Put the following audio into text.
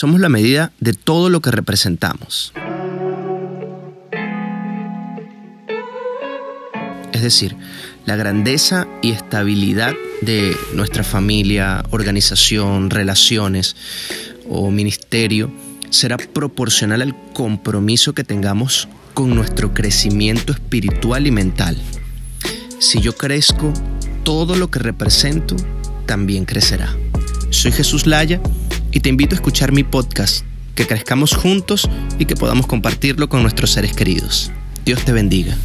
somos la medida de todo lo que representamos. Es decir, la grandeza y estabilidad de nuestra familia, organización, relaciones o ministerio será proporcional al compromiso que tengamos con nuestro crecimiento espiritual y mental. Si yo crezco, todo lo que represento también crecerá. Soy Jesús Laya y te invito a escuchar mi podcast, que crezcamos juntos y que podamos compartirlo con nuestros seres queridos. Dios te bendiga.